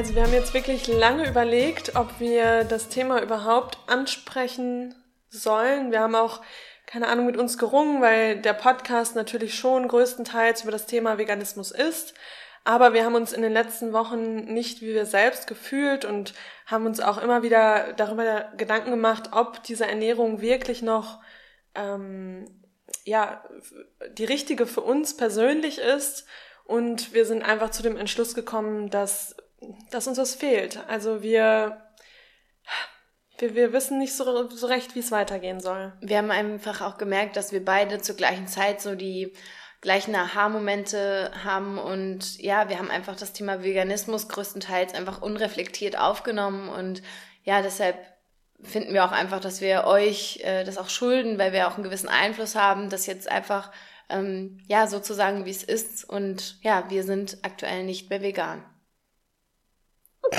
Also wir haben jetzt wirklich lange überlegt, ob wir das Thema überhaupt ansprechen sollen. Wir haben auch keine Ahnung mit uns gerungen, weil der Podcast natürlich schon größtenteils über das Thema Veganismus ist. Aber wir haben uns in den letzten Wochen nicht wie wir selbst gefühlt und haben uns auch immer wieder darüber Gedanken gemacht, ob diese Ernährung wirklich noch ähm, ja die richtige für uns persönlich ist. Und wir sind einfach zu dem Entschluss gekommen, dass, dass uns was fehlt. Also wir wir, wir wissen nicht so, so recht, wie es weitergehen soll. Wir haben einfach auch gemerkt, dass wir beide zur gleichen Zeit so die gleichen Aha-Momente haben und ja, wir haben einfach das Thema Veganismus größtenteils einfach unreflektiert aufgenommen und ja, deshalb finden wir auch einfach, dass wir euch äh, das auch schulden, weil wir auch einen gewissen Einfluss haben, das jetzt einfach ähm, ja sozusagen wie es ist und ja, wir sind aktuell nicht mehr vegan.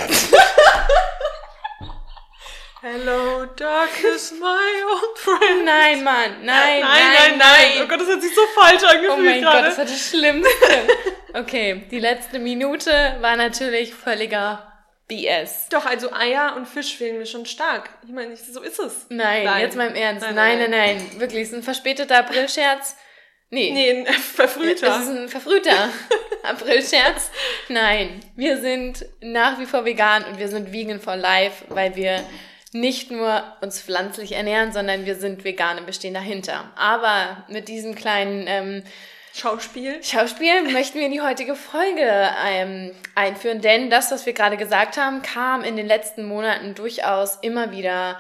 Hello, darkness, my old friend. Nein, Mann, nein, nein, nein, nein, nein. Oh Gott, das hat sich so falsch angefühlt Oh mein gerade. Gott, das war das Schlimmste. Okay, die letzte Minute war natürlich völliger BS. Doch, also Eier und Fisch fehlen mir schon stark. Ich meine, so ist es. Nein, Nein. jetzt mal im Ernst. Nein, Nein, nein, nein, nein, Wirklich, es ist ein verspäteter Aprilscherz. Nee. Nee, ein verfrühter. Es ist ein verfrühter Aprilscherz. Nein, wir sind nach wie vor vegan und wir sind vegan for life, weil wir nicht nur uns pflanzlich ernähren, sondern wir sind vegan und wir stehen dahinter. Aber mit diesem kleinen ähm, Schauspiel. Schauspiel möchten wir in die heutige Folge ähm, einführen, denn das, was wir gerade gesagt haben, kam in den letzten Monaten durchaus immer wieder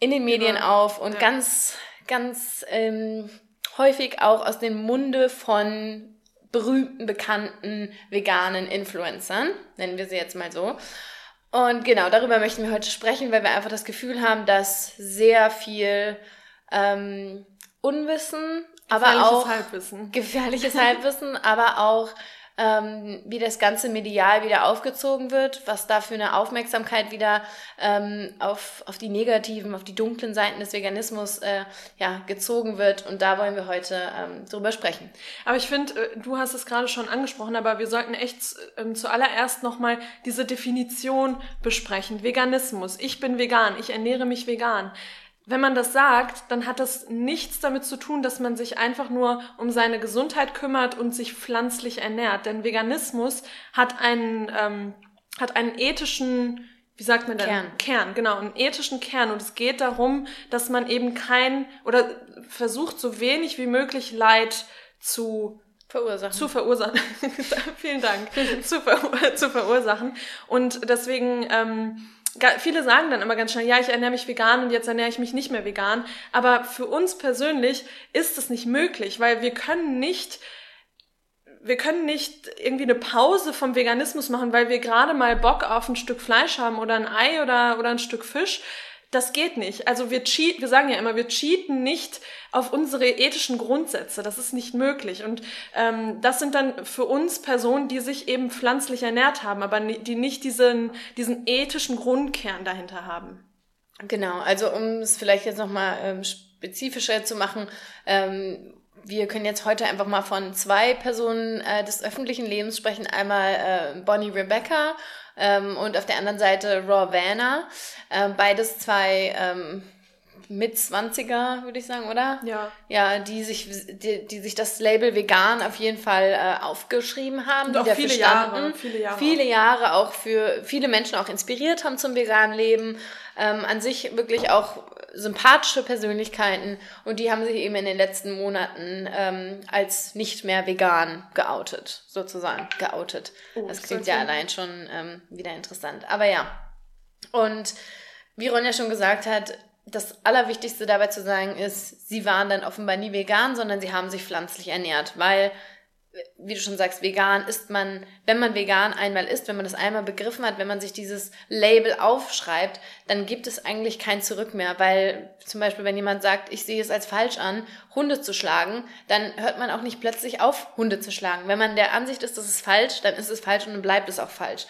in den Medien Immer, auf und ja. ganz, ganz ähm, häufig auch aus dem Munde von berühmten, bekannten veganen Influencern, nennen wir sie jetzt mal so. Und genau, darüber möchten wir heute sprechen, weil wir einfach das Gefühl haben, dass sehr viel ähm, Unwissen, aber Gefährliches auch Halbwissen. gefährliches Halbwissen, aber auch ähm, wie das ganze medial wieder aufgezogen wird, was da für eine Aufmerksamkeit wieder ähm, auf, auf die negativen, auf die dunklen Seiten des Veganismus äh, ja, gezogen wird. Und da wollen wir heute ähm, drüber sprechen. Aber ich finde, äh, du hast es gerade schon angesprochen, aber wir sollten echt ähm, zuallererst nochmal diese Definition besprechen. Veganismus. Ich bin vegan. Ich ernähre mich vegan. Wenn man das sagt, dann hat das nichts damit zu tun, dass man sich einfach nur um seine Gesundheit kümmert und sich pflanzlich ernährt. Denn Veganismus hat einen, ähm, hat einen ethischen, wie sagt man denn? Kern. Kern, genau, einen ethischen Kern. Und es geht darum, dass man eben kein oder versucht, so wenig wie möglich Leid zu Verursachen. zu verursachen. Vielen Dank. zu, ver zu verursachen. Und deswegen, ähm, viele sagen dann immer ganz schnell, ja, ich ernähre mich vegan und jetzt ernähre ich mich nicht mehr vegan. Aber für uns persönlich ist es nicht möglich, weil wir können nicht wir können nicht irgendwie eine Pause vom Veganismus machen, weil wir gerade mal Bock auf ein Stück Fleisch haben oder ein Ei oder, oder ein Stück Fisch. Das geht nicht. Also wir cheat, wir sagen ja immer, wir cheaten nicht auf unsere ethischen Grundsätze. Das ist nicht möglich. Und ähm, das sind dann für uns Personen, die sich eben pflanzlich ernährt haben, aber die nicht diesen, diesen ethischen Grundkern dahinter haben. Genau, also um es vielleicht jetzt nochmal ähm, spezifischer zu machen, ähm, wir können jetzt heute einfach mal von zwei Personen äh, des öffentlichen Lebens sprechen. Einmal äh, Bonnie Rebecca ähm, und auf der anderen Seite Raw Vanna. Ähm, beides zwei ähm, mit 20er, würde ich sagen, oder? Ja. Ja, die sich, die, die sich das Label vegan auf jeden Fall äh, aufgeschrieben haben. Und die auch viele standen. Jahre, viele Jahre Viele Jahre auch für viele Menschen auch inspiriert haben zum veganen Leben. Ähm, an sich wirklich auch sympathische Persönlichkeiten und die haben sich eben in den letzten Monaten ähm, als nicht mehr vegan geoutet, sozusagen geoutet. Oh, das klingt ja allein schon ähm, wieder interessant. Aber ja. Und wie Ronja schon gesagt hat, das Allerwichtigste dabei zu sagen ist, sie waren dann offenbar nie vegan, sondern sie haben sich pflanzlich ernährt, weil, wie du schon sagst, vegan ist man, wenn man vegan einmal isst, wenn man das einmal begriffen hat, wenn man sich dieses Label aufschreibt, dann gibt es eigentlich kein Zurück mehr, weil zum Beispiel, wenn jemand sagt, ich sehe es als falsch an, Hunde zu schlagen, dann hört man auch nicht plötzlich auf, Hunde zu schlagen. Wenn man der Ansicht ist, das ist falsch, dann ist es falsch und dann bleibt es auch falsch.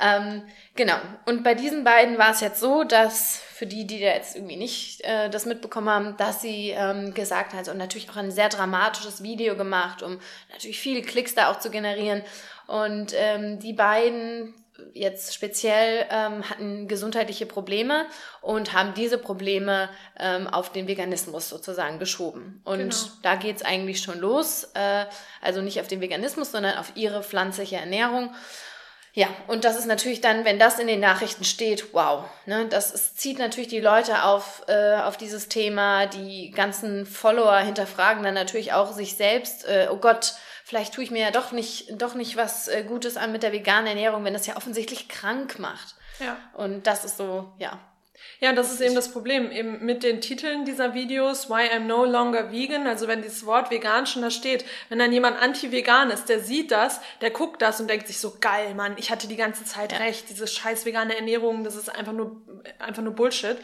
Ähm, genau. Und bei diesen beiden war es jetzt so, dass für die, die da jetzt irgendwie nicht äh, das mitbekommen haben, dass sie ähm, gesagt hat und natürlich auch ein sehr dramatisches Video gemacht, um natürlich viele Klicks da auch zu generieren. Und ähm, die beiden jetzt speziell ähm, hatten gesundheitliche Probleme und haben diese Probleme ähm, auf den Veganismus sozusagen geschoben. Und genau. da geht's eigentlich schon los. Äh, also nicht auf den Veganismus, sondern auf ihre pflanzliche Ernährung. Ja, und das ist natürlich dann, wenn das in den Nachrichten steht, wow, ne, das ist, zieht natürlich die Leute auf, äh, auf dieses Thema. Die ganzen Follower hinterfragen dann natürlich auch sich selbst, äh, oh Gott, vielleicht tue ich mir ja doch nicht, doch nicht was äh, Gutes an mit der veganen Ernährung, wenn das ja offensichtlich krank macht. Ja. Und das ist so, ja, ja, das ist eben das Problem, eben mit den Titeln dieser Videos, Why I'm No Longer Vegan, also wenn dieses Wort vegan schon da steht, wenn dann jemand anti-vegan ist, der sieht das, der guckt das und denkt sich so, geil, Mann, ich hatte die ganze Zeit ja. recht, diese scheiß vegane Ernährung, das ist einfach nur, einfach nur Bullshit.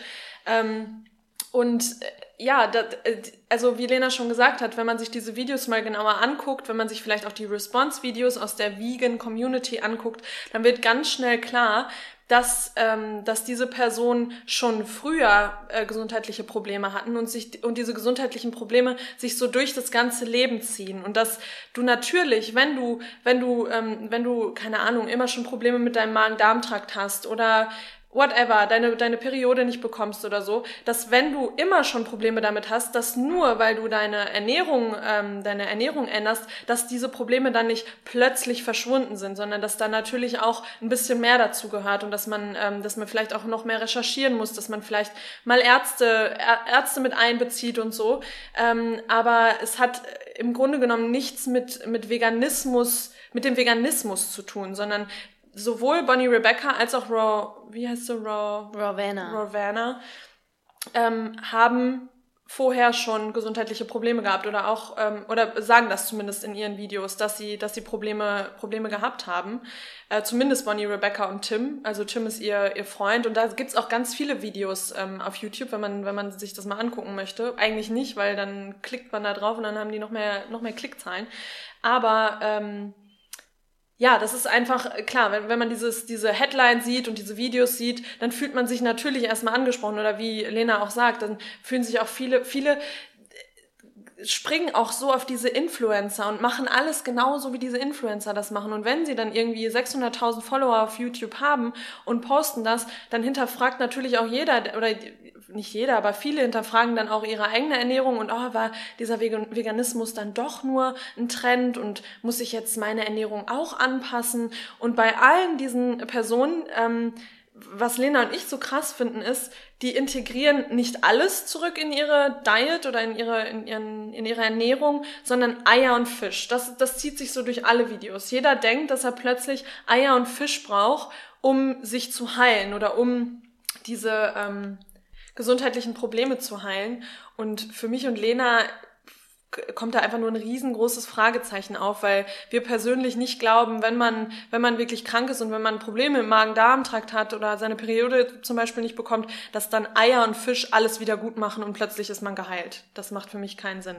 Ähm, und äh, ja, das, äh, also wie Lena schon gesagt hat, wenn man sich diese Videos mal genauer anguckt, wenn man sich vielleicht auch die Response-Videos aus der Vegan Community anguckt, dann wird ganz schnell klar, dass, ähm, dass diese Personen schon früher äh, gesundheitliche Probleme hatten und sich und diese gesundheitlichen Probleme sich so durch das ganze Leben ziehen. Und dass du natürlich, wenn du wenn du ähm, wenn du keine Ahnung immer schon Probleme mit deinem Magen-Darm-Trakt hast oder whatever, deine, deine Periode nicht bekommst oder so, dass wenn du immer schon Probleme damit hast, dass nur weil du deine Ernährung, ähm, deine Ernährung änderst, dass diese Probleme dann nicht plötzlich verschwunden sind, sondern dass da natürlich auch ein bisschen mehr dazu gehört und dass man, ähm, dass man vielleicht auch noch mehr recherchieren muss, dass man vielleicht mal Ärzte, Ärzte mit einbezieht und so. Ähm, aber es hat im Grunde genommen nichts mit, mit Veganismus mit dem Veganismus zu tun, sondern sowohl Bonnie Rebecca als auch Raw, wie heißt sie, Raw? Rawvana. Rawvana, ähm, haben vorher schon gesundheitliche Probleme gehabt oder auch ähm, oder sagen das zumindest in ihren Videos, dass sie dass sie Probleme Probleme gehabt haben. Äh, zumindest Bonnie, Rebecca und Tim. Also Tim ist ihr ihr Freund und da gibt's auch ganz viele Videos ähm, auf YouTube, wenn man wenn man sich das mal angucken möchte. Eigentlich nicht, weil dann klickt man da drauf und dann haben die noch mehr noch mehr Klickzahlen. Aber ähm, ja, das ist einfach äh, klar, wenn, wenn man dieses, diese Headline sieht und diese Videos sieht, dann fühlt man sich natürlich erstmal angesprochen oder wie Lena auch sagt, dann fühlen sich auch viele, viele äh, springen auch so auf diese Influencer und machen alles genauso, wie diese Influencer das machen. Und wenn sie dann irgendwie 600.000 Follower auf YouTube haben und posten das, dann hinterfragt natürlich auch jeder oder nicht jeder, aber viele hinterfragen dann auch ihre eigene Ernährung und oh, war dieser Veganismus dann doch nur ein Trend und muss ich jetzt meine Ernährung auch anpassen? Und bei allen diesen Personen, ähm, was Lena und ich so krass finden, ist, die integrieren nicht alles zurück in ihre Diet oder in ihre, in ihren, in ihre Ernährung, sondern Eier und Fisch. Das, das zieht sich so durch alle Videos. Jeder denkt, dass er plötzlich Eier und Fisch braucht, um sich zu heilen oder um diese, ähm, gesundheitlichen Probleme zu heilen. Und für mich und Lena kommt da einfach nur ein riesengroßes Fragezeichen auf, weil wir persönlich nicht glauben, wenn man, wenn man wirklich krank ist und wenn man Probleme im Magen-Darm-Trakt hat oder seine Periode zum Beispiel nicht bekommt, dass dann Eier und Fisch alles wieder gut machen und plötzlich ist man geheilt. Das macht für mich keinen Sinn.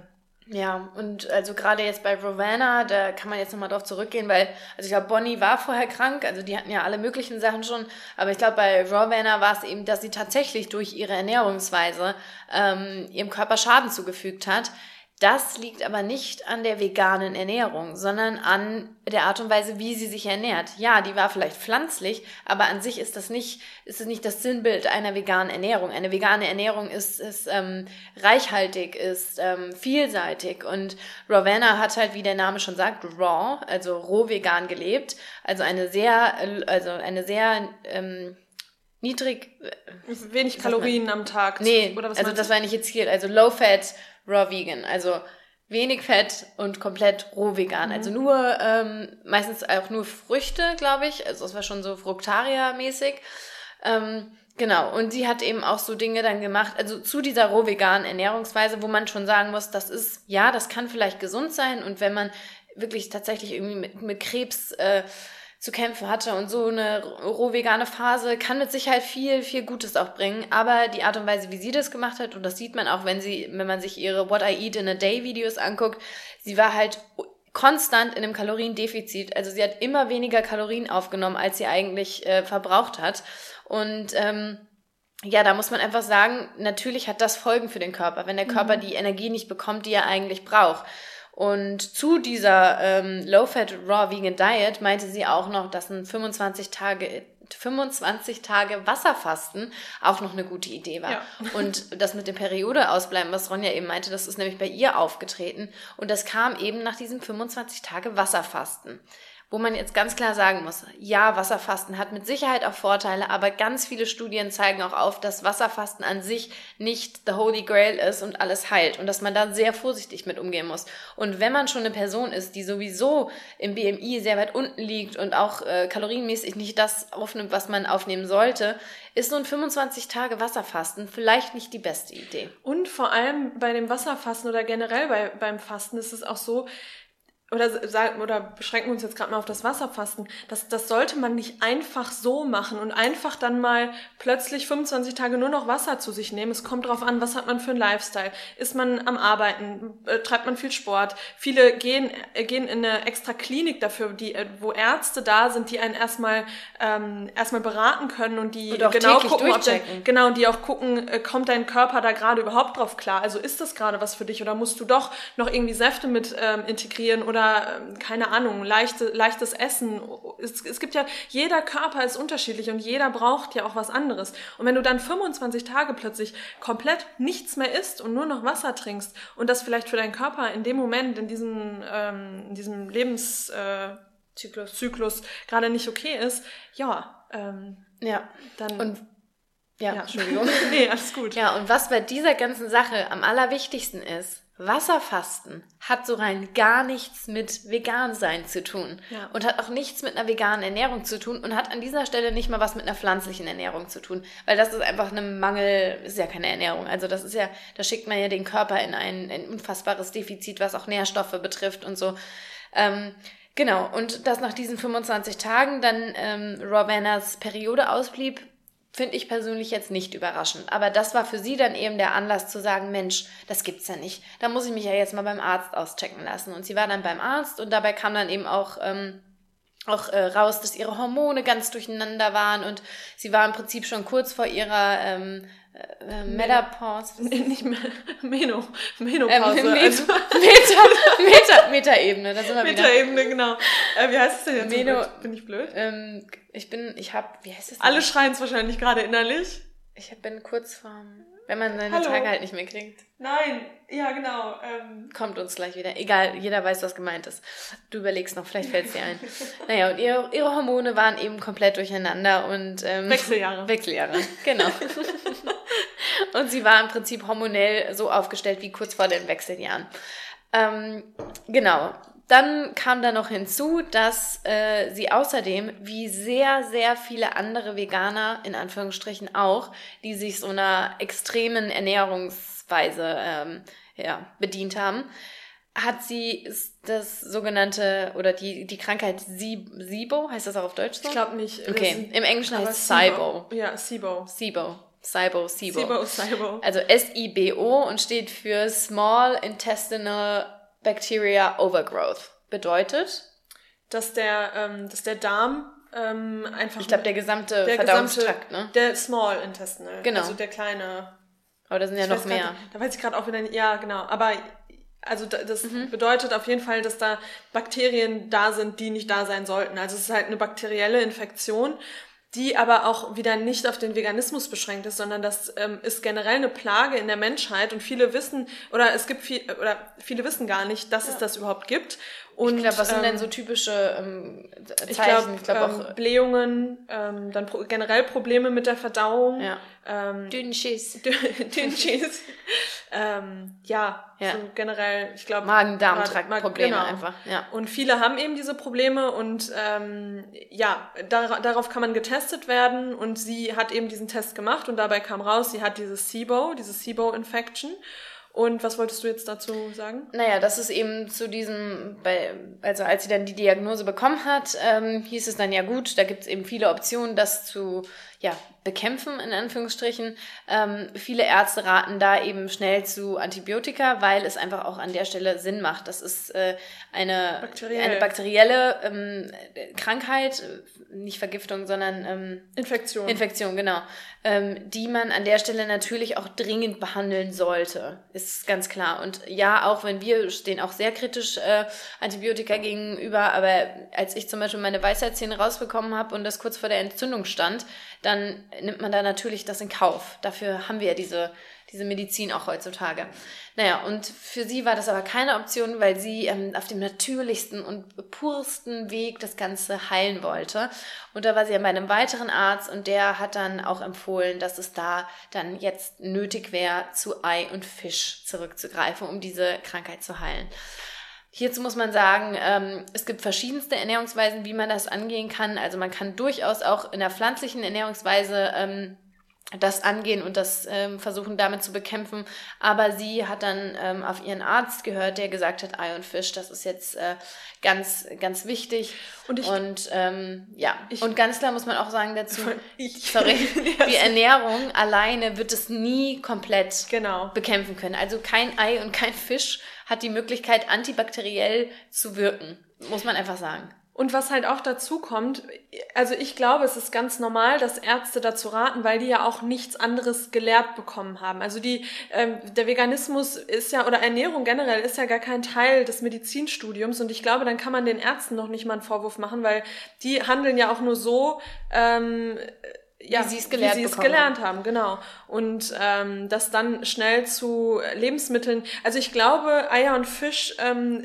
Ja, und also gerade jetzt bei Rowena, da kann man jetzt nochmal drauf zurückgehen, weil, also ich glaube, Bonnie war vorher krank, also die hatten ja alle möglichen Sachen schon, aber ich glaube, bei Rowena war es eben, dass sie tatsächlich durch ihre Ernährungsweise ähm, ihrem Körper Schaden zugefügt hat. Das liegt aber nicht an der veganen Ernährung, sondern an der Art und Weise, wie sie sich ernährt. Ja, die war vielleicht pflanzlich, aber an sich ist das nicht, ist es nicht das Sinnbild einer veganen Ernährung. Eine vegane Ernährung ist, ist ähm, reichhaltig, ist ähm, vielseitig und Ravenna hat halt, wie der Name schon sagt, raw, also roh vegan gelebt, also eine sehr, also eine sehr ähm, niedrig. Äh, Wenig Kalorien am Tag. Nee, oder was also das war nicht jetzt hier, also low fat Raw Vegan. Also wenig Fett und komplett roh vegan. Also mhm. Also nur, ähm, meistens auch nur Früchte, glaube ich. Also das war schon so Fructaria-mäßig. Ähm, genau. Und sie hat eben auch so Dinge dann gemacht, also zu dieser roh veganen Ernährungsweise, wo man schon sagen muss, das ist, ja, das kann vielleicht gesund sein. Und wenn man wirklich tatsächlich irgendwie mit, mit Krebs äh, zu kämpfen hatte und so eine roh vegane Phase kann mit Sicherheit viel, viel Gutes auch bringen. Aber die Art und Weise, wie sie das gemacht hat, und das sieht man auch, wenn sie, wenn man sich ihre What I Eat in a Day Videos anguckt, sie war halt konstant in einem Kaloriendefizit. Also sie hat immer weniger Kalorien aufgenommen, als sie eigentlich äh, verbraucht hat. Und ähm, ja, da muss man einfach sagen, natürlich hat das Folgen für den Körper, wenn der Körper mhm. die Energie nicht bekommt, die er eigentlich braucht. Und zu dieser ähm, Low-Fat Raw Vegan Diet meinte sie auch noch, dass ein 25 Tage 25 Tage Wasserfasten auch noch eine gute Idee war. Ja. Und das mit dem Periode ausbleiben, was Ronja eben meinte, das ist nämlich bei ihr aufgetreten. Und das kam eben nach diesem 25 Tage Wasserfasten wo man jetzt ganz klar sagen muss, ja, Wasserfasten hat mit Sicherheit auch Vorteile, aber ganz viele Studien zeigen auch auf, dass Wasserfasten an sich nicht the Holy Grail ist und alles heilt und dass man da sehr vorsichtig mit umgehen muss. Und wenn man schon eine Person ist, die sowieso im BMI sehr weit unten liegt und auch äh, kalorienmäßig nicht das aufnimmt, was man aufnehmen sollte, ist ein 25 Tage Wasserfasten vielleicht nicht die beste Idee. Und vor allem bei dem Wasserfasten oder generell bei, beim Fasten ist es auch so, oder sagen oder beschränken wir uns jetzt gerade mal auf das Wasserfasten. Das, das sollte man nicht einfach so machen und einfach dann mal plötzlich 25 Tage nur noch Wasser zu sich nehmen. Es kommt darauf an, was hat man für einen Lifestyle. Ist man am Arbeiten? Äh, treibt man viel Sport? Viele gehen, äh, gehen in eine extra Klinik dafür, die, äh, wo Ärzte da sind, die einen erstmal, ähm, erstmal beraten können und die und genau gucken, ob der, genau, die auch gucken, äh, kommt dein Körper da gerade überhaupt drauf klar? Also ist das gerade was für dich oder musst du doch noch irgendwie Säfte mit ähm, integrieren oder oder ähm, keine Ahnung, leichte, leichtes Essen. Es, es gibt ja, jeder Körper ist unterschiedlich und jeder braucht ja auch was anderes. Und wenn du dann 25 Tage plötzlich komplett nichts mehr isst und nur noch Wasser trinkst und das vielleicht für deinen Körper in dem Moment, in diesem, ähm, in diesem Lebenszyklus äh, Zyklus gerade nicht okay ist, ja, ähm, ja, dann. Und ja, ja, Entschuldigung. nee, alles gut. Ja, und was bei dieser ganzen Sache am allerwichtigsten ist, Wasserfasten hat so rein gar nichts mit vegan sein zu tun ja. und hat auch nichts mit einer veganen Ernährung zu tun und hat an dieser Stelle nicht mal was mit einer pflanzlichen Ernährung zu tun, weil das ist einfach ein Mangel, ist ja keine Ernährung. Also das ist ja, da schickt man ja den Körper in ein, ein unfassbares Defizit, was auch Nährstoffe betrifft und so. Ähm, genau, und dass nach diesen 25 Tagen dann ähm, Rovanas Periode ausblieb, finde ich persönlich jetzt nicht überraschend. Aber das war für sie dann eben der Anlass zu sagen, Mensch, das gibt's ja nicht. Da muss ich mich ja jetzt mal beim Arzt auschecken lassen. Und sie war dann beim Arzt und dabei kam dann eben auch, ähm, auch äh, raus, dass ihre Hormone ganz durcheinander waren und sie war im Prinzip schon kurz vor ihrer ähm, äh, Menopause. Nicht mehr, Meno, Menopause. Ähm, also. Meta, Meta, Meta-Ebene, da sind wir Meta-Ebene, genau. Äh, wie heißt es denn jetzt? Meno, bin ich blöd? Ähm, ich bin, ich hab, wie heißt es? Alle schreien es wahrscheinlich gerade innerlich. Ich bin kurz vorm, wenn man seine Hallo. Tage halt nicht mehr kriegt. Nein, ja genau. Ähm. Kommt uns gleich wieder. Egal, jeder weiß, was gemeint ist. Du überlegst noch, vielleicht fällt es dir ein. naja, und ihre, ihre Hormone waren eben komplett durcheinander und ähm, Wechseljahre. Wechseljahre, genau. und sie war im Prinzip hormonell so aufgestellt wie kurz vor den Wechseljahren. Ähm, genau, dann kam da noch hinzu, dass äh, sie außerdem, wie sehr, sehr viele andere Veganer, in Anführungsstrichen auch, die sich so einer extremen Ernährungsweise ähm, ja, bedient haben, hat sie das sogenannte oder die, die Krankheit SIBO, heißt das auch auf Deutsch so? Ich glaube nicht. Okay, im Englischen heißt es SIBO. Ja, SIBO. SIBO. SIBO, SIBO. SIBO, SIBO. Also S-I-B-O und steht für Small Intestinal Bacteria Overgrowth. Bedeutet? Dass der, ähm, dass der Darm ähm, einfach. Ich glaube, der gesamte der Verdauungstrakt, gesamte, ne? Der Small Intestinal. Genau. Also der kleine. Aber da sind ja noch mehr. Grad, da weiß ich gerade auch wieder. Ja, genau. Aber also das mhm. bedeutet auf jeden Fall, dass da Bakterien da sind, die nicht da sein sollten. Also es ist halt eine bakterielle Infektion die aber auch wieder nicht auf den Veganismus beschränkt ist, sondern das ähm, ist generell eine Plage in der Menschheit und viele wissen oder es gibt viel oder viele wissen gar nicht, dass ja. es das überhaupt gibt. Und, ich glaube, was sind ähm, denn so typische ähm, Zeichen? Ich glaube, glaub ähm, auch Blähungen, ähm, dann pro generell Probleme mit der Verdauung. Ja. Ähm, Dünnschiss. Dünnschiss. ähm, ja, ja, so generell, ich glaube. Magen-Darm-Trakt-Probleme genau. einfach. Ja. Und viele haben eben diese Probleme und ähm, ja, dar darauf kann man getestet werden und sie hat eben diesen Test gemacht und dabei kam raus, sie hat dieses SIBO, diese SIBO-Infection. Und was wolltest du jetzt dazu sagen? Naja, das ist eben zu diesem, also als sie dann die Diagnose bekommen hat, ähm, hieß es dann ja gut, da gibt es eben viele Optionen, das zu ja, bekämpfen, in Anführungsstrichen. Ähm, viele Ärzte raten da eben schnell zu Antibiotika, weil es einfach auch an der Stelle Sinn macht. Das ist äh, eine, Bakteriell. eine bakterielle ähm, Krankheit, nicht Vergiftung, sondern ähm, Infektion. Infektion, genau. Ähm, die man an der Stelle natürlich auch dringend behandeln sollte, ist ganz klar. Und ja, auch wenn wir stehen auch sehr kritisch äh, Antibiotika gegenüber, aber als ich zum Beispiel meine Weisheitszähne rausbekommen habe und das kurz vor der Entzündung stand, dann nimmt man da natürlich das in Kauf. Dafür haben wir ja diese, diese Medizin auch heutzutage. Naja, und für sie war das aber keine Option, weil sie ähm, auf dem natürlichsten und pursten Weg das Ganze heilen wollte. Und da war sie ja bei einem weiteren Arzt und der hat dann auch empfohlen, dass es da dann jetzt nötig wäre, zu Ei und Fisch zurückzugreifen, um diese Krankheit zu heilen. Hierzu muss man sagen, ähm, es gibt verschiedenste Ernährungsweisen, wie man das angehen kann. Also man kann durchaus auch in der pflanzlichen Ernährungsweise ähm, das angehen und das ähm, versuchen damit zu bekämpfen. Aber sie hat dann ähm, auf ihren Arzt gehört, der gesagt hat, Ei und Fisch, das ist jetzt äh, ganz, ganz wichtig. Und, ich, und ähm, ja, ich, und ganz klar muss man auch sagen dazu, ich, sorry, die Ernährung alleine wird es nie komplett genau. bekämpfen können. Also kein Ei und kein Fisch hat die Möglichkeit, antibakteriell zu wirken. Muss man einfach sagen. Und was halt auch dazu kommt, also ich glaube, es ist ganz normal, dass Ärzte dazu raten, weil die ja auch nichts anderes gelehrt bekommen haben. Also die, ähm, der Veganismus ist ja, oder Ernährung generell ist ja gar kein Teil des Medizinstudiums und ich glaube, dann kann man den Ärzten noch nicht mal einen Vorwurf machen, weil die handeln ja auch nur so, ähm, ja, wie sie es gelernt, wie gelernt haben. genau. Und ähm, das dann schnell zu Lebensmitteln. Also ich glaube, Eier und Fisch, ähm,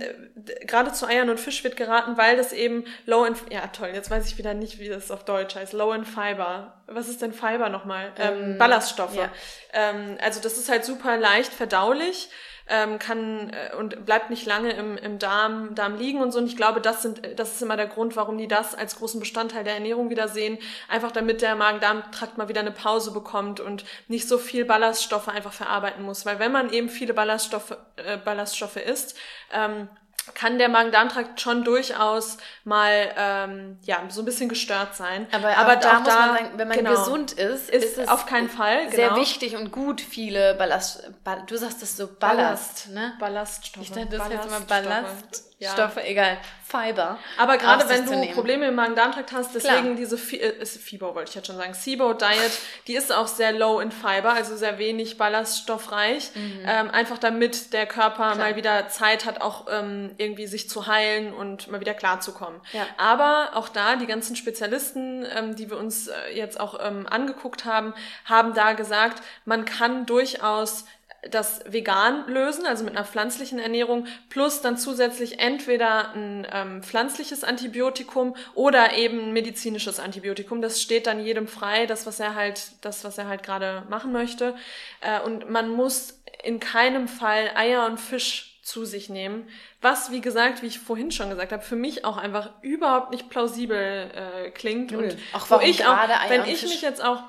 gerade zu Eiern und Fisch wird geraten, weil das eben low in, ja toll, jetzt weiß ich wieder nicht, wie das auf Deutsch heißt, low in Fiber. Was ist denn Fiber nochmal? Ähm, ähm, Ballaststoffe. Ja. Ähm, also das ist halt super leicht verdaulich ähm, kann äh, und bleibt nicht lange im, im Darm, Darm liegen und so. Und ich glaube, das sind, das ist immer der Grund, warum die das als großen Bestandteil der Ernährung wieder sehen. Einfach damit der Magen-Darm-Trakt mal wieder eine Pause bekommt und nicht so viel Ballaststoffe einfach verarbeiten muss. Weil wenn man eben viele Ballaststoffe, äh, Ballaststoffe isst, ähm, kann der Magen-Darm-Trakt schon durchaus mal ähm, ja so ein bisschen gestört sein. Aber, aber auch da muss man sagen, wenn man genau, gesund ist, ist, ist es auf keinen Fall sehr genau. wichtig und gut viele Ballast. du sagst das so Ballast, Ballast ne? Ballaststoffe. Ich dachte, das heißt immer Ballaststoffe, ja. egal. Fiber. Aber gerade wenn du Probleme im Magen-Darm-Trakt hast, deswegen Klar. diese äh, Fibo wollte ich jetzt schon sagen, SIBO Diet, die ist auch sehr low in Fiber, also sehr wenig ballaststoffreich, mhm. ähm, einfach damit der Körper Klar. mal wieder Zeit hat, auch ähm, irgendwie sich zu heilen und mal wieder klarzukommen. Ja. Aber auch da die ganzen Spezialisten, ähm, die wir uns äh, jetzt auch ähm, angeguckt haben, haben da gesagt, man kann durchaus das vegan lösen, also mit einer pflanzlichen Ernährung, plus dann zusätzlich entweder ein ähm, pflanzliches Antibiotikum oder eben ein medizinisches Antibiotikum. Das steht dann jedem frei, das, was er halt, das, was er halt gerade machen möchte. Äh, und man muss in keinem Fall Eier und Fisch zu sich nehmen. Was, wie gesagt, wie ich vorhin schon gesagt habe, für mich auch einfach überhaupt nicht plausibel äh, klingt. Nö. Und auch wo ich auch, wenn ich mich jetzt auch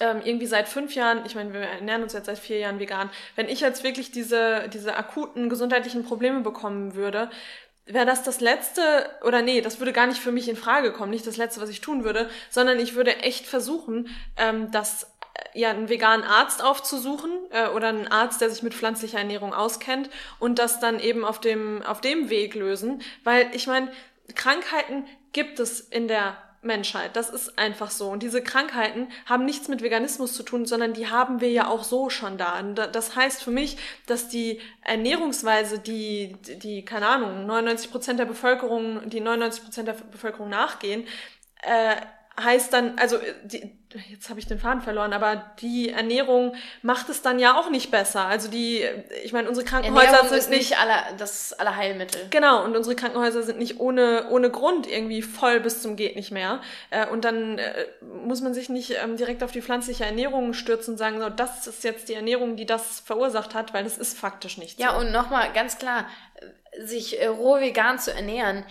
ähm, irgendwie seit fünf Jahren, ich meine, wir ernähren uns jetzt seit vier Jahren vegan, wenn ich jetzt wirklich diese, diese akuten gesundheitlichen Probleme bekommen würde, wäre das das letzte, oder nee, das würde gar nicht für mich in Frage kommen, nicht das letzte, was ich tun würde, sondern ich würde echt versuchen, ähm, das äh, ja, einen veganen Arzt aufzusuchen äh, oder einen Arzt, der sich mit pflanzlicher Ernährung auskennt und das dann eben auf dem, auf dem Weg lösen. Weil ich meine, Krankheiten gibt es in der Menschheit. Das ist einfach so. Und diese Krankheiten haben nichts mit Veganismus zu tun, sondern die haben wir ja auch so schon da. Und das heißt für mich, dass die Ernährungsweise, die, die, keine Ahnung, 99 Prozent der Bevölkerung, die 99 Prozent der Bevölkerung nachgehen, äh, heißt dann, also die, jetzt habe ich den Faden verloren, aber die Ernährung macht es dann ja auch nicht besser. Also die, ich meine, unsere Krankenhäuser Ernährung sind ist nicht aller, das aller Heilmittel. Genau, und unsere Krankenhäuser sind nicht ohne, ohne Grund irgendwie voll bis zum geht nicht mehr. Äh, und dann äh, muss man sich nicht ähm, direkt auf die pflanzliche Ernährung stürzen und sagen, so, das ist jetzt die Ernährung, die das verursacht hat, weil das ist faktisch nicht ja, so. Und nochmal ganz klar, sich äh, roh vegan zu ernähren,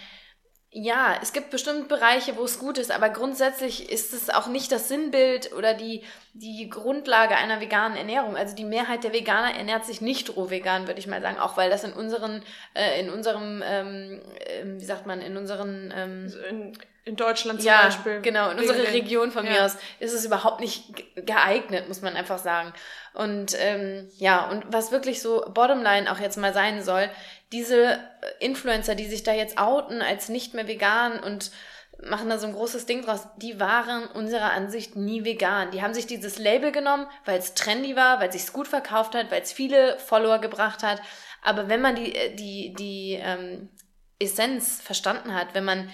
ja, es gibt bestimmt Bereiche, wo es gut ist, aber grundsätzlich ist es auch nicht das Sinnbild oder die, die Grundlage einer veganen Ernährung. Also die Mehrheit der Veganer ernährt sich nicht roh vegan, würde ich mal sagen, auch weil das in unseren, äh, in unserem, ähm, äh, wie sagt man, in unseren ähm, in, in Deutschland zum ja, Beispiel. Genau, in unserer Region von ja. mir aus ist es überhaupt nicht geeignet, muss man einfach sagen. Und ähm, ja, und was wirklich so Bottomline auch jetzt mal sein soll, diese Influencer, die sich da jetzt outen als nicht mehr vegan und machen da so ein großes Ding draus, die waren unserer Ansicht nie vegan. Die haben sich dieses Label genommen, weil es trendy war, weil es sich gut verkauft hat, weil es viele Follower gebracht hat. Aber wenn man die, äh, die, die ähm, Essenz verstanden hat, wenn man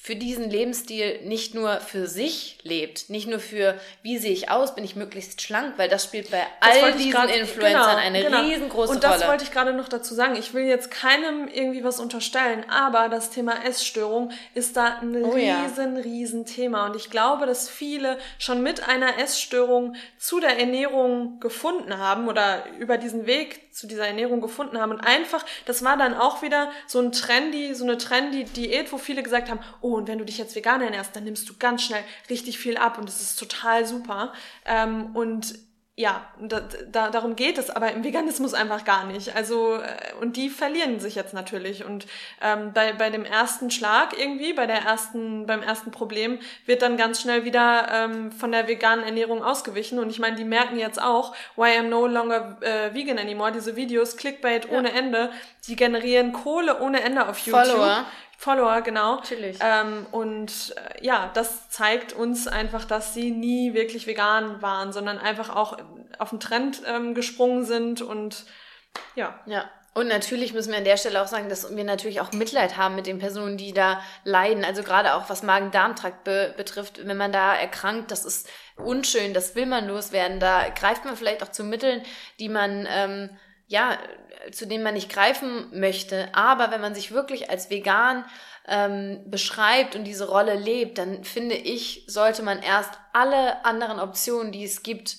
für diesen Lebensstil nicht nur für sich lebt, nicht nur für, wie sehe ich aus, bin ich möglichst schlank, weil das spielt bei das all diesen grad, Influencern genau, eine genau. riesengroße Rolle. Und das Rolle. wollte ich gerade noch dazu sagen. Ich will jetzt keinem irgendwie was unterstellen, aber das Thema Essstörung ist da ein oh, riesen, ja. riesen Thema. Und ich glaube, dass viele schon mit einer Essstörung zu der Ernährung gefunden haben oder über diesen Weg zu dieser Ernährung gefunden haben. Und einfach, das war dann auch wieder so ein trendy, so eine trendy Diät, wo viele gesagt haben, oh, und wenn du dich jetzt vegan ernährst, dann nimmst du ganz schnell richtig viel ab und das ist total super. Ähm, und ja, da, da, darum geht es aber im Veganismus einfach gar nicht. Also, äh, und die verlieren sich jetzt natürlich. Und ähm, bei, bei dem ersten Schlag irgendwie, bei der ersten, beim ersten Problem, wird dann ganz schnell wieder ähm, von der veganen Ernährung ausgewichen. Und ich meine, die merken jetzt auch, why I'm no longer äh, vegan anymore, diese Videos, Clickbait ja. ohne Ende, die generieren Kohle ohne Ende auf YouTube. Follower. Follower, genau. Natürlich. Ähm, und äh, ja, das zeigt uns einfach, dass sie nie wirklich vegan waren, sondern einfach auch auf den Trend ähm, gesprungen sind und ja. Ja. Und natürlich müssen wir an der Stelle auch sagen, dass wir natürlich auch Mitleid haben mit den Personen, die da leiden. Also gerade auch was Magen-Darm-Trakt be betrifft, wenn man da erkrankt, das ist unschön, das will man loswerden. Da greift man vielleicht auch zu Mitteln, die man ähm, ja zu denen man nicht greifen möchte. Aber wenn man sich wirklich als vegan ähm, beschreibt und diese Rolle lebt, dann finde ich, sollte man erst alle anderen Optionen, die es gibt,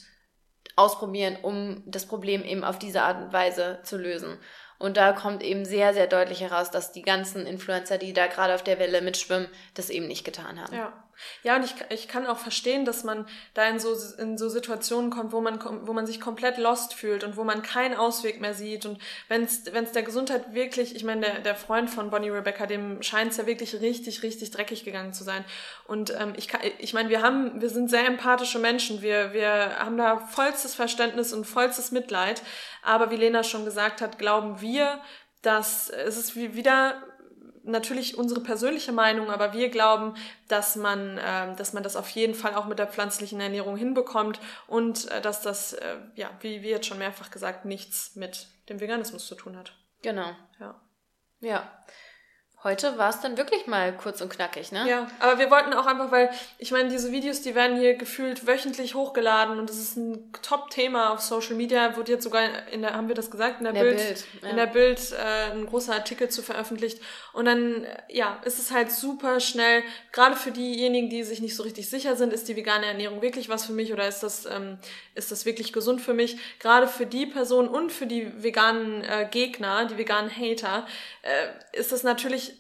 ausprobieren, um das Problem eben auf diese Art und Weise zu lösen. Und da kommt eben sehr, sehr deutlich heraus, dass die ganzen Influencer, die da gerade auf der Welle mitschwimmen, das eben nicht getan haben. Ja. Ja, und ich, ich kann auch verstehen, dass man da in so, in so Situationen kommt, wo man, wo man sich komplett lost fühlt und wo man keinen Ausweg mehr sieht. Und wenn es der Gesundheit wirklich, ich meine, der, der Freund von Bonnie Rebecca, dem scheint es ja wirklich richtig, richtig dreckig gegangen zu sein. Und ähm, ich, ich meine, wir wir sind sehr empathische Menschen. Wir, wir haben da vollstes Verständnis und vollstes Mitleid. Aber wie Lena schon gesagt hat, glauben wir, dass es ist wie wieder natürlich unsere persönliche Meinung, aber wir glauben, dass man, äh, dass man das auf jeden Fall auch mit der pflanzlichen Ernährung hinbekommt und äh, dass das, äh, ja, wie, wie jetzt schon mehrfach gesagt, nichts mit dem Veganismus zu tun hat. Genau. Ja. Ja. Heute war es dann wirklich mal kurz und knackig, ne? Ja, aber wir wollten auch einfach, weil ich meine, diese Videos, die werden hier gefühlt wöchentlich hochgeladen und das ist ein Top-Thema auf Social Media. Wurde jetzt sogar in der, haben wir das gesagt, in der, in Bild, Bild ja. in der Bild äh, ein großer Artikel zu veröffentlicht. Und dann, ja, ist es halt super schnell. Gerade für diejenigen, die sich nicht so richtig sicher sind, ist die vegane Ernährung wirklich was für mich oder ist das ähm, ist das wirklich gesund für mich? Gerade für die Person und für die veganen äh, Gegner, die veganen Hater, äh, ist das natürlich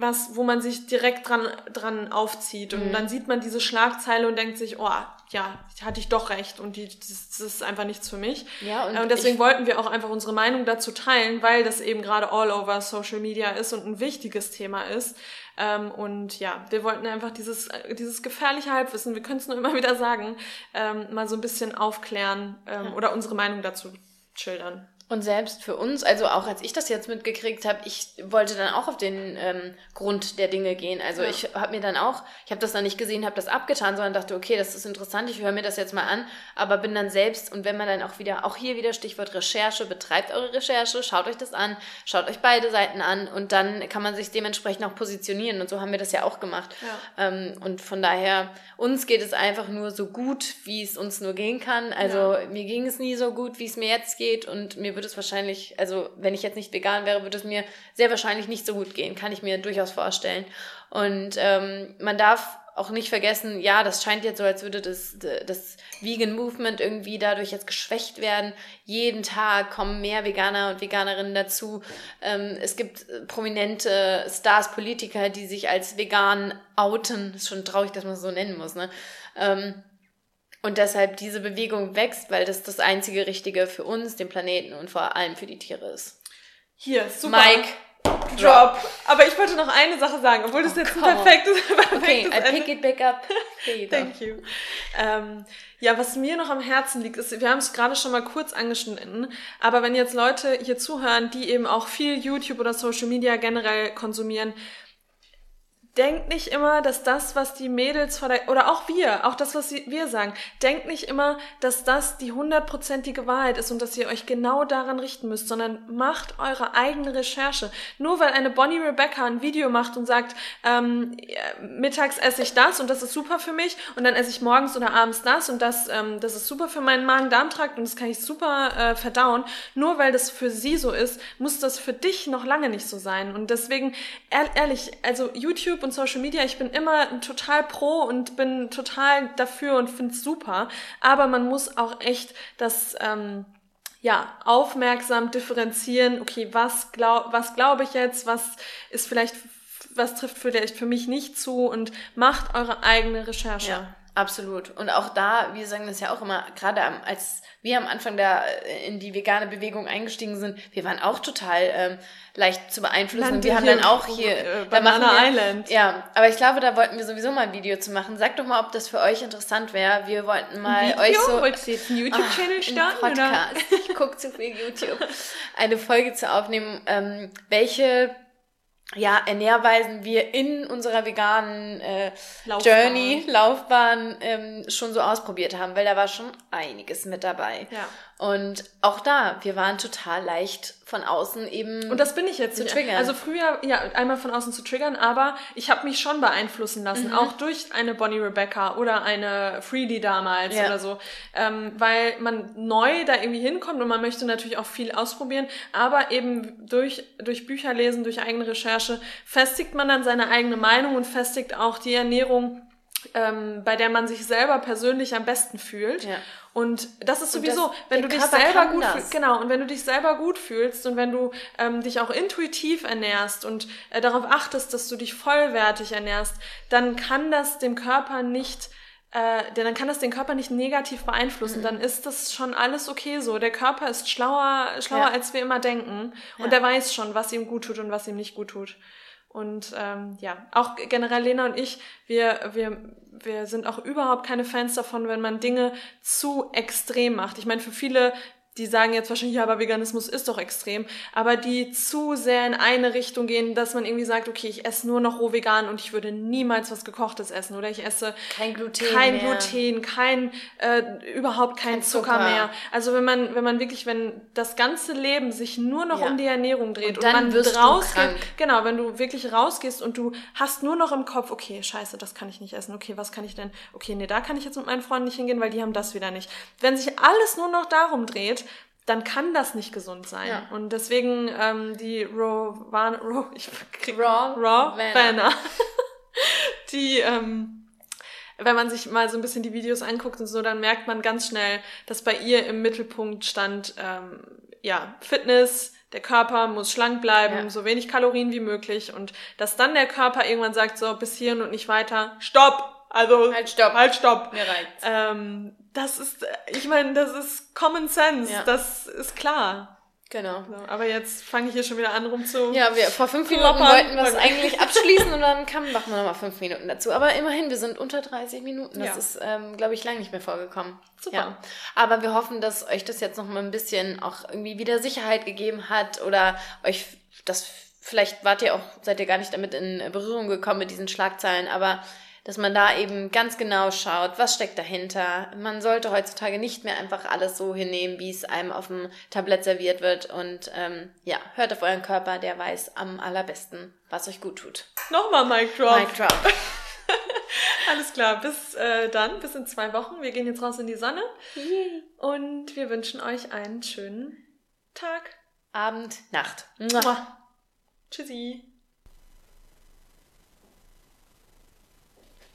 was, wo man sich direkt dran, dran aufzieht. Und mhm. dann sieht man diese Schlagzeile und denkt sich, oh, ja, hatte ich doch recht und die, das, das ist einfach nichts für mich. Ja, und, und deswegen wollten wir auch einfach unsere Meinung dazu teilen, weil das eben gerade all over Social Media ist und ein wichtiges Thema ist. Ähm, und ja, wir wollten einfach dieses, dieses gefährliche Halbwissen, wir können es nur immer wieder sagen, ähm, mal so ein bisschen aufklären ähm, ja. oder unsere Meinung dazu schildern. Und selbst für uns, also auch als ich das jetzt mitgekriegt habe, ich wollte dann auch auf den ähm, Grund der Dinge gehen. Also ja. ich habe mir dann auch, ich habe das dann nicht gesehen, habe das abgetan, sondern dachte, okay, das ist interessant, ich höre mir das jetzt mal an, aber bin dann selbst und wenn man dann auch wieder, auch hier wieder Stichwort Recherche, betreibt eure Recherche, schaut euch das an, schaut euch beide Seiten an und dann kann man sich dementsprechend auch positionieren und so haben wir das ja auch gemacht. Ja. Ähm, und von daher, uns geht es einfach nur so gut, wie es uns nur gehen kann. Also ja. mir ging es nie so gut, wie es mir jetzt geht und mir würde es wahrscheinlich, also wenn ich jetzt nicht vegan wäre, würde es mir sehr wahrscheinlich nicht so gut gehen, kann ich mir durchaus vorstellen. Und ähm, man darf auch nicht vergessen, ja, das scheint jetzt so, als würde das, das Vegan Movement irgendwie dadurch jetzt geschwächt werden. Jeden Tag kommen mehr Veganer und Veganerinnen dazu. Ähm, es gibt prominente Stars, Politiker, die sich als vegan outen. Ist schon traurig, dass man es so nennen muss, ne? Ähm, und deshalb diese Bewegung wächst, weil das das einzige Richtige für uns, den Planeten und vor allem für die Tiere ist. Hier, super. Mike, Drop. Aber ich wollte noch eine Sache sagen, obwohl das oh, jetzt ein perfektes, perfektes Okay, I pick it back up. Thank you. Ähm, ja, was mir noch am Herzen liegt, ist, wir haben es gerade schon mal kurz angeschnitten, aber wenn jetzt Leute hier zuhören, die eben auch viel YouTube oder Social Media generell konsumieren, denkt nicht immer, dass das, was die Mädels vor der, oder auch wir, auch das, was wir sagen, denkt nicht immer, dass das die hundertprozentige Wahrheit ist und dass ihr euch genau daran richten müsst, sondern macht eure eigene Recherche. Nur weil eine Bonnie Rebecca ein Video macht und sagt, ähm, mittags esse ich das und das ist super für mich und dann esse ich morgens oder abends das und das, ähm, das ist super für meinen Magen-Darm-Trakt und das kann ich super äh, verdauen. Nur weil das für sie so ist, muss das für dich noch lange nicht so sein. Und deswegen, ehrlich, also YouTube YouTube und Social Media, ich bin immer total pro und bin total dafür und finde es super. Aber man muss auch echt das ähm, ja aufmerksam differenzieren. Okay, was glaub, was glaube ich jetzt? Was ist vielleicht was trifft vielleicht für mich nicht zu und macht eure eigene Recherche. Ja. Absolut. Und auch da, wir sagen das ja auch immer, gerade als wir am Anfang da äh, in die vegane Bewegung eingestiegen sind, wir waren auch total ähm, leicht zu beeinflussen. und wir haben dann auch hier äh, Banana wir, Island. Ja, aber ich glaube, da wollten wir sowieso mal ein Video zu machen. Sagt doch mal, ob das für euch interessant wäre. Wir wollten mal Video? euch so. Wolltest du jetzt einen YouTube-Channel ah, starten? Podcast. Oder? Ich gucke zu viel YouTube. Eine Folge zu aufnehmen, ähm, welche ja, Ernährweisen wir in unserer veganen äh, Laufbahn. Journey, Laufbahn ähm, schon so ausprobiert haben, weil da war schon einiges mit dabei. Ja. Und auch da, wir waren total leicht von außen eben. Und das bin ich jetzt zu triggern. Also früher, ja, einmal von außen zu triggern, aber ich habe mich schon beeinflussen lassen, mhm. auch durch eine Bonnie Rebecca oder eine Freely damals ja. oder so, ähm, weil man neu da irgendwie hinkommt und man möchte natürlich auch viel ausprobieren, aber eben durch durch Bücher lesen, durch eigene Recherche festigt man dann seine eigene Meinung und festigt auch die Ernährung ähm, bei der man sich selber persönlich am besten fühlt. Ja. Und das ist sowieso, das, wenn du dich selber gut fühlst, genau, und wenn du dich selber gut fühlst und wenn du ähm, dich auch intuitiv ernährst und äh, darauf achtest, dass du dich vollwertig ernährst, dann kann das dem Körper nicht äh, denn dann kann das den Körper nicht negativ beeinflussen. Mhm. Dann ist das schon alles okay so. Der Körper ist schlauer, schlauer ja. als wir immer denken. Ja. Und er weiß schon, was ihm gut tut und was ihm nicht gut tut. Und ähm, ja, auch generell Lena und ich, wir, wir, wir sind auch überhaupt keine Fans davon, wenn man Dinge zu extrem macht. Ich meine, für viele die sagen jetzt wahrscheinlich, ja, aber Veganismus ist doch extrem, aber die zu sehr in eine Richtung gehen, dass man irgendwie sagt, okay, ich esse nur noch roh vegan und ich würde niemals was gekochtes essen oder ich esse kein Gluten, kein mehr. Gluten, kein äh, überhaupt kein, kein Zucker, Zucker, mehr. Also wenn man wenn man wirklich, wenn das ganze Leben sich nur noch ja. um die Ernährung dreht und, und man rausgeht, genau, wenn du wirklich rausgehst und du hast nur noch im Kopf, okay, scheiße, das kann ich nicht essen, okay, was kann ich denn? Okay, nee, da kann ich jetzt mit meinen Freunden nicht hingehen, weil die haben das wieder nicht. Wenn sich alles nur noch darum dreht, dann kann das nicht gesund sein. Ja. Und deswegen ähm, die Raw, Raw, ich krieg, Raw, Raw Banner, die, ähm, wenn man sich mal so ein bisschen die Videos anguckt und so, dann merkt man ganz schnell, dass bei ihr im Mittelpunkt stand, ähm, ja, Fitness, der Körper muss schlank bleiben, ja. so wenig Kalorien wie möglich und dass dann der Körper irgendwann sagt, so bis hierhin und nicht weiter, stopp! Also halt stopp, halt stopp. Mir reicht's. Ähm, das ist, ich meine, das ist Common Sense, ja. das ist klar. Genau. So, aber jetzt fange ich hier schon wieder an rum zu. Ja, wir vor fünf Minuten wollten wir es eigentlich abschließen und dann kamen machen wir nochmal fünf Minuten dazu. Aber immerhin, wir sind unter 30 Minuten. Das ja. ist, ähm, glaube ich, lange nicht mehr vorgekommen. Super. Ja. Aber wir hoffen, dass euch das jetzt noch mal ein bisschen auch irgendwie wieder Sicherheit gegeben hat oder euch das vielleicht wart ihr auch, seid ihr gar nicht damit in Berührung gekommen mit diesen Schlagzeilen, aber dass man da eben ganz genau schaut, was steckt dahinter. Man sollte heutzutage nicht mehr einfach alles so hinnehmen, wie es einem auf dem Tablett serviert wird. Und ähm, ja, hört auf euren Körper, der weiß am allerbesten, was euch gut tut. Nochmal Mic Drop. Mic Drop. Alles klar, bis äh, dann, bis in zwei Wochen. Wir gehen jetzt raus in die Sonne und wir wünschen euch einen schönen Tag. Abend, Nacht. Mua. Tschüssi.